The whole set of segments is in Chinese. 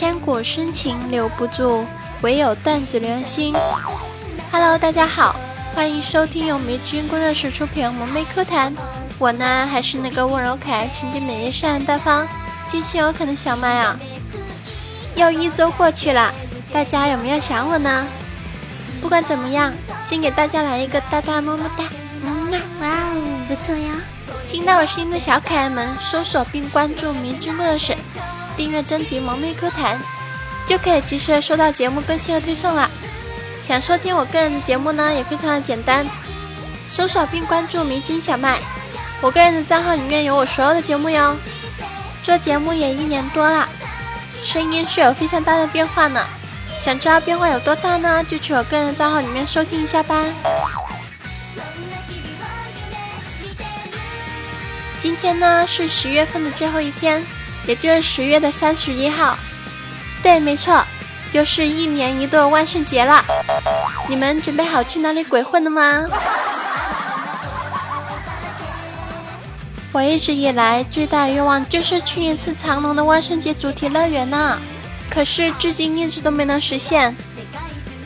千古深情留不住，唯有段子留心。Hello，大家好，欢迎收听由迷之音工作室出品《萌妹课谈》。我呢，还是那个温柔可爱、纯洁美丽、善良大方、激情有可的小麦啊。又一周过去了，大家有没有想我呢？不管怎么样，先给大家来一个大大么么哒。嗯啊，哇哦，不错呀！听到我声音的小可爱们，搜索并关注迷之工作室。订阅征集《萌妹歌坛》，就可以及时的收到节目更新和推送了。想收听我个人的节目呢，也非常的简单，搜索并关注迷津小麦，我个人的账号里面有我所有的节目哟。做节目也一年多了，声音是有非常大的变化呢。想知道变化有多大呢？就去我个人的账号里面收听一下吧。今天呢是十月份的最后一天。也就是十月的三十一号，对，没错，又是一年一度的万圣节了。你们准备好去哪里鬼混了吗？我一直以来最大的愿望就是去一次长隆的万圣节主题乐园呢，可是至今一直都没能实现。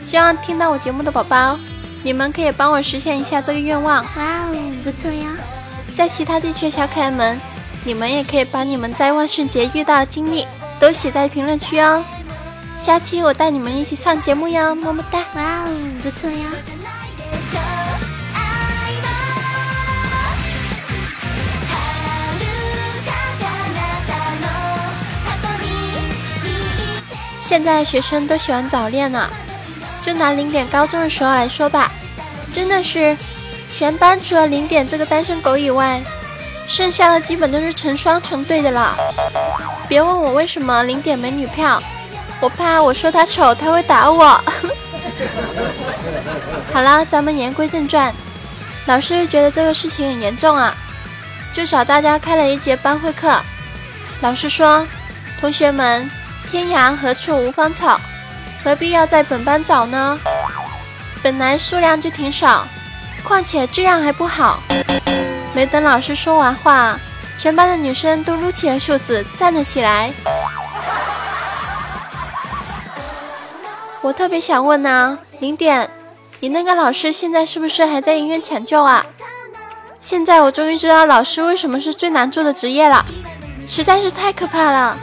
希望听到我节目的宝宝，你们可以帮我实现一下这个愿望。哇哦，不错呀！在其他地区的小可爱们。你们也可以把你们在万圣节遇到的经历都写在评论区哦，下期我带你们一起上节目哟，么么哒！哇哦，不错呀！现在学生都喜欢早恋呢，就拿零点高中的时候来说吧，真的是全班除了零点这个单身狗以外。剩下的基本都是成双成对的了。别问我为什么零点没女票，我怕我说他丑他会打我。好了，咱们言归正传。老师觉得这个事情很严重啊，就找大家开了一节班会课。老师说：“同学们，天涯何处无芳草，何必要在本班找呢？本来数量就挺少，况且质量还不好。”没等老师说完话，全班的女生都撸起了袖子站了起来。我特别想问呢，零点，你那个老师现在是不是还在医院抢救啊？现在我终于知道老师为什么是最难做的职业了，实在是太可怕了。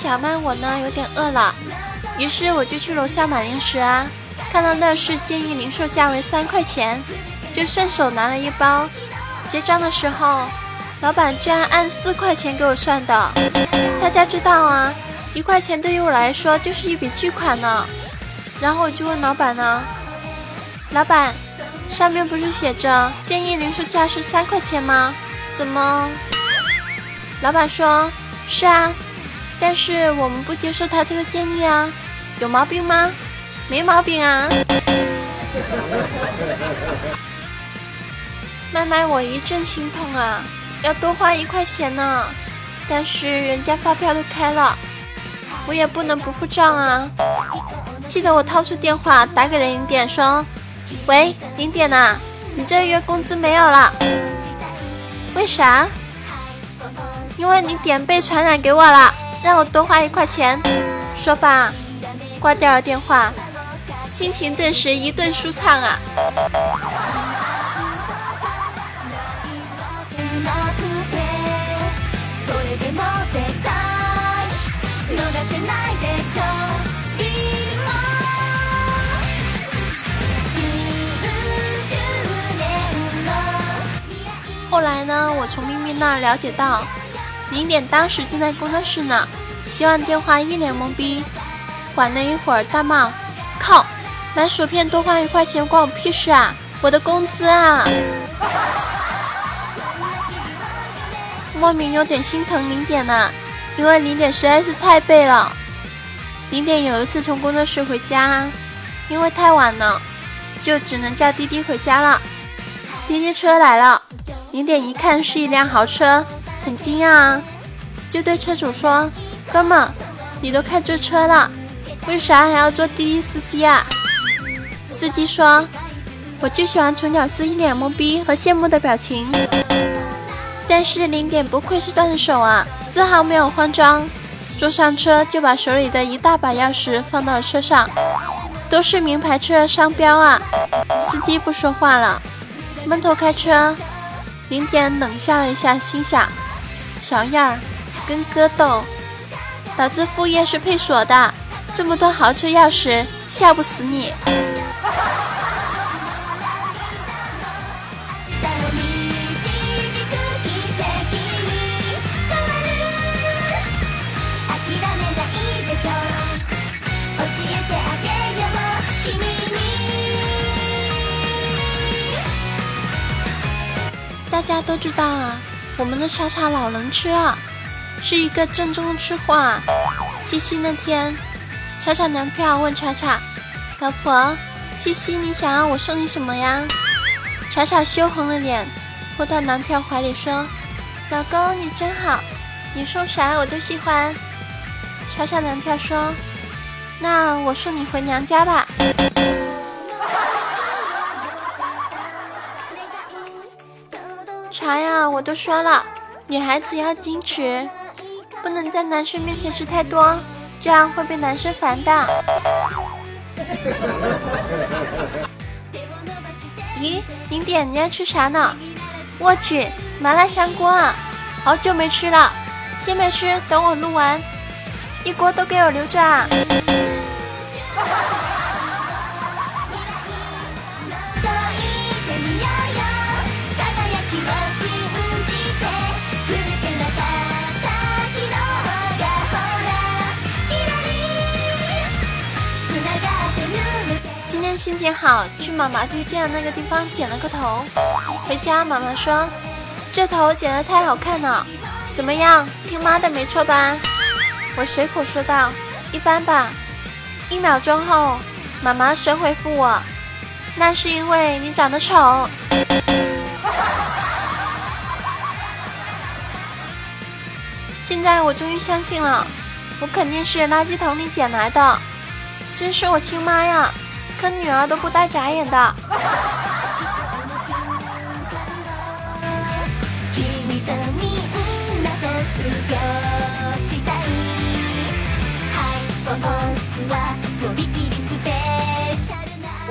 小曼，我呢有点饿了，于是我就去楼下买零食啊。看到乐事建议零售价为三块钱，就顺手拿了一包。结账的时候，老板居然按四块钱给我算的。大家知道啊，一块钱对于我来说就是一笔巨款呢。然后我就问老板呢，老板，上面不是写着建议零售价是三块钱吗？怎么？老板说，是啊。但是我们不接受他这个建议啊，有毛病吗？没毛病啊！麦麦，我一阵心痛啊，要多花一块钱呢。但是人家发票都开了，我也不能不付账啊。记得我掏出电话打给了零点，说：“喂，零点呐，你这月工资没有了。”为啥？因为你点被传染给我了。让我多花一块钱，说吧，挂掉了电话，心情顿时一顿舒畅啊！后来呢，我从咪咪那儿了解到。零点当时正在工作室呢，接完电话一脸懵逼，缓了一会儿大骂：“靠，买薯片多花一块钱关我屁事啊！我的工资啊！”莫名有点心疼零点呢，因为零点实在是太背了。零点有一次从工作室回家，因为太晚了，就只能叫滴滴回家了。滴滴车来了，零点一看是一辆豪车。很惊讶啊！就对车主说：“哥们，你都开这车了，为啥还要做滴滴司机啊？”司机说：“我就喜欢穷屌丝一脸懵逼和羡慕的表情。”但是零点不愧是断手啊，丝毫没有慌张，坐上车就把手里的一大把钥匙放到了车上，都是名牌车的商标啊。司机不说话了，闷头开车。零点冷笑了一下，心想：小样儿。跟哥斗，老子副业是配锁的，这么多豪车钥匙，吓不死你。大家都知道啊，我们的莎莎老能吃了。是一个正宗的吃货啊！七夕那天，查查男票问查查：“老婆，七夕你想要我送你什么呀？”查查羞红了脸，扑到男票怀里说：“老公你真好，你送啥我都喜欢。”查查男票说：“那我送你回娘家吧。”茶呀，我都说了，女孩子要矜持。不能在男生面前吃太多，这样会被男生烦的。咦，零点，你要吃啥呢？我去，麻辣香锅啊，好久没吃了。先别吃，等我录完，一锅都给我留着啊。心情好，去妈妈推荐的那个地方剪了个头。回家，妈妈说：“这头剪得太好看了，怎么样？听妈的没错吧？”我随口说道：“一般吧。”一秒钟后，妈妈神回复我：“那是因为你长得丑。”现在我终于相信了，我肯定是垃圾桶里捡来的，真是我亲妈呀！跟女儿都不带眨眼的。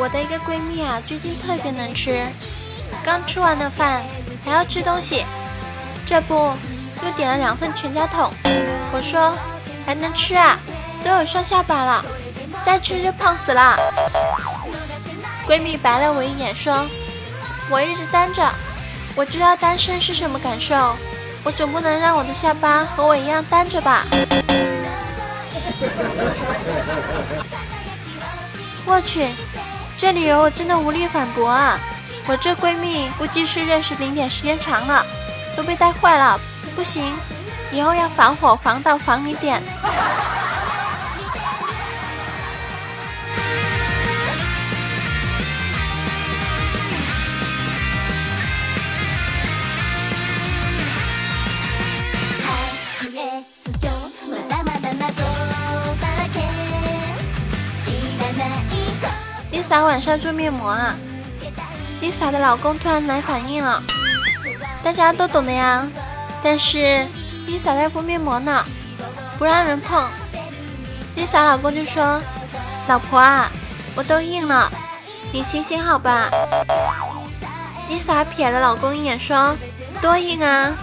我的一个闺蜜啊，最近特别能吃，刚吃完了饭还要吃东西，这不又点了两份全家桶。我说还能吃啊，都有双下巴了。再吃就胖死了。闺蜜白了我一眼，说：“我一直单着，我知道单身是什么感受。我总不能让我的下巴和我一样单着吧？” 我去，这理由我真的无力反驳啊！我这闺蜜估计是认识零点时间长了，都被带坏了。不行，以后要防火防盗防零点。Lisa 晚上做面膜啊，Lisa 的老公突然来反应了，大家都懂的呀。但是 Lisa 在敷面膜呢，不让人碰。Lisa 老公就说：“老婆啊，我都硬了，你行行好吧。”Lisa 瞥了老公一眼说：“多硬啊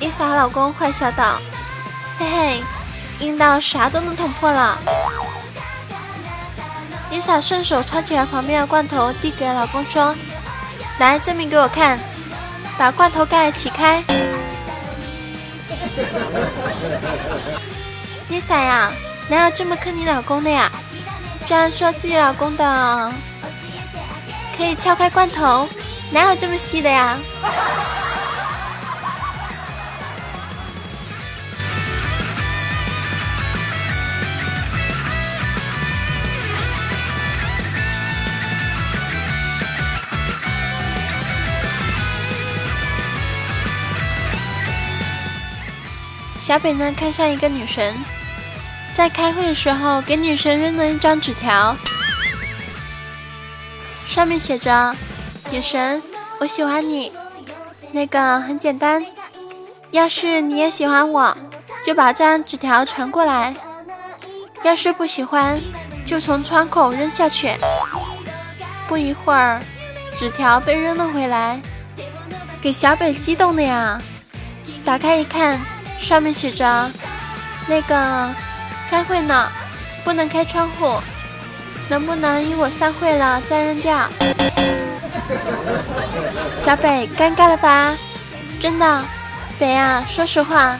！”Lisa 老公坏笑道：“嘿嘿，硬到啥都能捅破了。” Lisa 顺手抄起了旁边的罐头，递给老公说：“来，证明给我看，把罐头盖起开。”Lisa 呀，哪有这么坑你老公的呀？居然说自己老公的可以敲开罐头，哪有这么细的呀？小北呢看上一个女神，在开会的时候给女神扔了一张纸条，上面写着：“女神，我喜欢你。那个很简单，要是你也喜欢我，就把这张纸条传过来；要是不喜欢，就从窗口扔下去。”不一会儿，纸条被扔了回来，给小北激动的呀！打开一看，上面写着：“那个开会呢，不能开窗户，能不能与我散会了再扔掉？” 小北尴尬了吧？真的，北啊，说实话，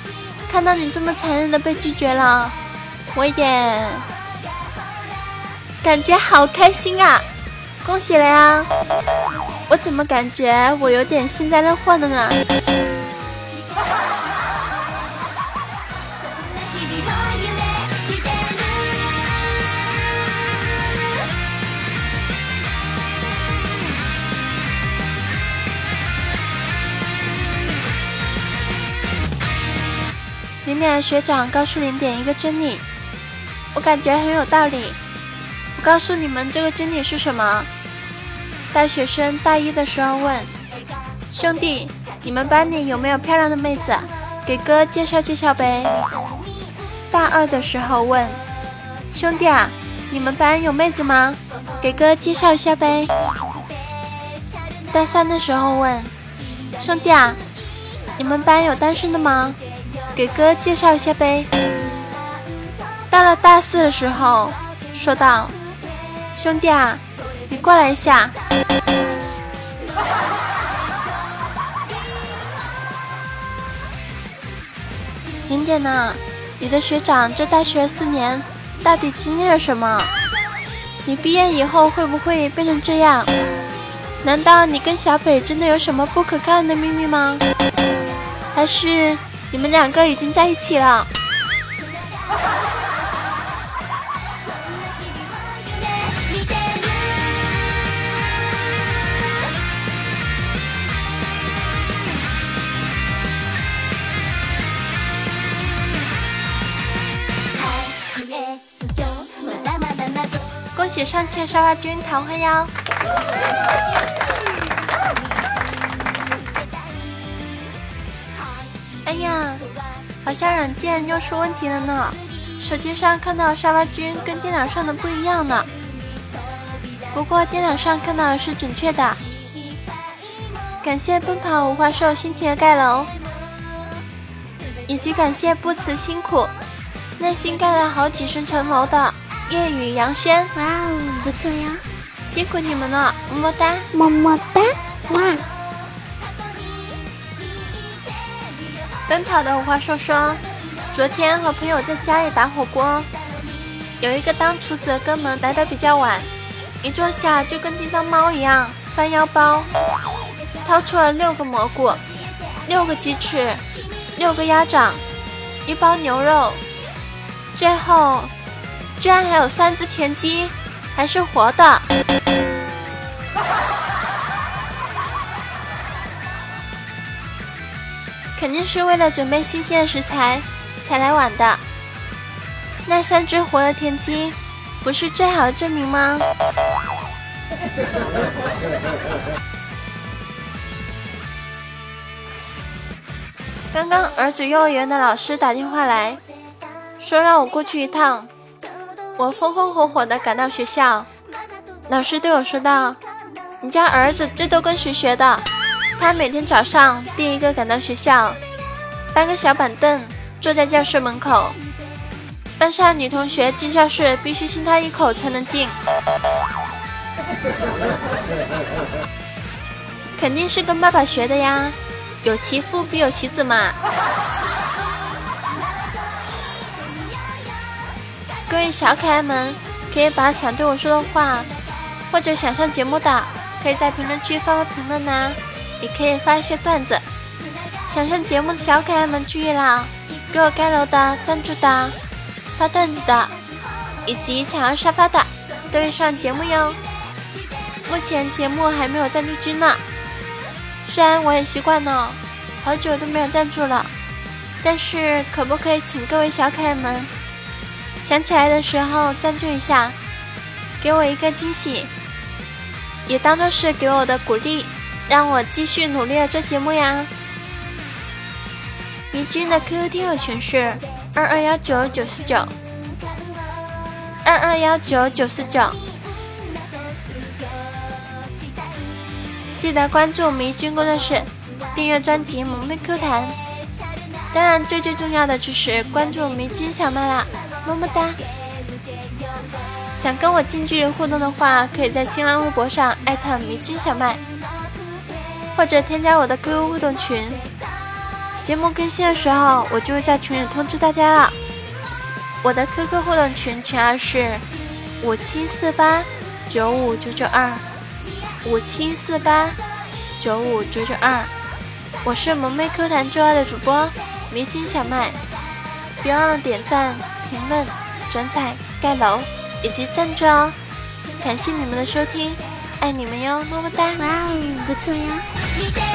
看到你这么残忍的被拒绝了，我也感觉好开心啊！恭喜了呀！我怎么感觉我有点幸灾乐祸的呢？零点学长告诉零点一个真理，我感觉很有道理。我告诉你们这个真理是什么？大学生大一的时候问兄弟：“你们班里有没有漂亮的妹子？给哥介绍介绍呗。”大二的时候问兄弟啊：“你们班有妹子吗？给哥介绍一下呗。”大三的时候问兄弟啊：“你们班有单身的吗？给哥介绍一下呗。”到了大四的时候说道：“兄弟啊，你过来一下。”点点呢？你的学长这大学四年到底经历了什么？你毕业以后会不会变成这样？难道你跟小北真的有什么不可告人的秘密吗？还是你们两个已经在一起了？恭喜上期沙发君桃花妖！哎呀，好像软件又出问题了呢。手机上看到沙发君跟电脑上的不一样呢。不过电脑上看到的是准确的。感谢奔跑五花兽辛勤的盖楼，以及感谢不辞辛苦，耐心盖了好几十层楼的。夜雨杨轩，哇哦，不错呀，辛苦你们了，么么哒，么么哒，哇！奔跑的五花兽说，昨天和朋友在家里打火锅，有一个当厨子的哥们来的比较晚，一坐下就跟叮当猫一样翻腰包，掏出了六个蘑菇，六个鸡翅，六个鸭掌，一包牛肉，最后。居然还有三只田鸡，还是活的，肯定是为了准备新鲜的食材才来晚的。那三只活的田鸡，不是最好的证明吗？刚刚儿子幼儿园的老师打电话来说让我过去一趟。我风风火火的赶到学校，老师对我说道：“你家儿子这都跟谁学的？他每天早上第一个赶到学校，搬个小板凳坐在教室门口，班上女同学进教室必须亲他一口才能进，肯定是跟爸爸学的呀，有其父必有其子嘛。”各位小可爱们，可以把想对我说的话，或者想上节目的，可以在评论区发发评论呐，也可以发一些段子。想上节目的小可爱们注意啦，给我盖楼的、赞助的、发段子的，以及抢要沙发的，都会上节目哟。目前节目还没有赞助君呢，虽然我也习惯了，好久都没有赞助了，但是可不可以请各位小可爱们想起来的时候赞助一下，给我一个惊喜，也当做是给我的鼓励，让我继续努力的做节目呀。迷津的 QQ 听友群是二二幺九九四九二二幺九九四九，记得关注迷津工作室，订阅专辑《萌妹 Q 弹》。当然，最最重要的就是关注迷津小麦啦，么么哒！想跟我近距离互动的话，可以在新浪微博上艾特迷津小麦，或者添加我的 QQ 互动群。节目更新的时候，我就会在群里通知大家了。我的 QQ 互动群群号是五七四八九五九九二五七四八九五九九二。我是萌妹 Q 弹之外的主播。迷津小麦，别忘了点赞、评论、转载、盖楼以及赞助哦！感谢你们的收听，爱你们哟，么么哒！哇哦，不错哟！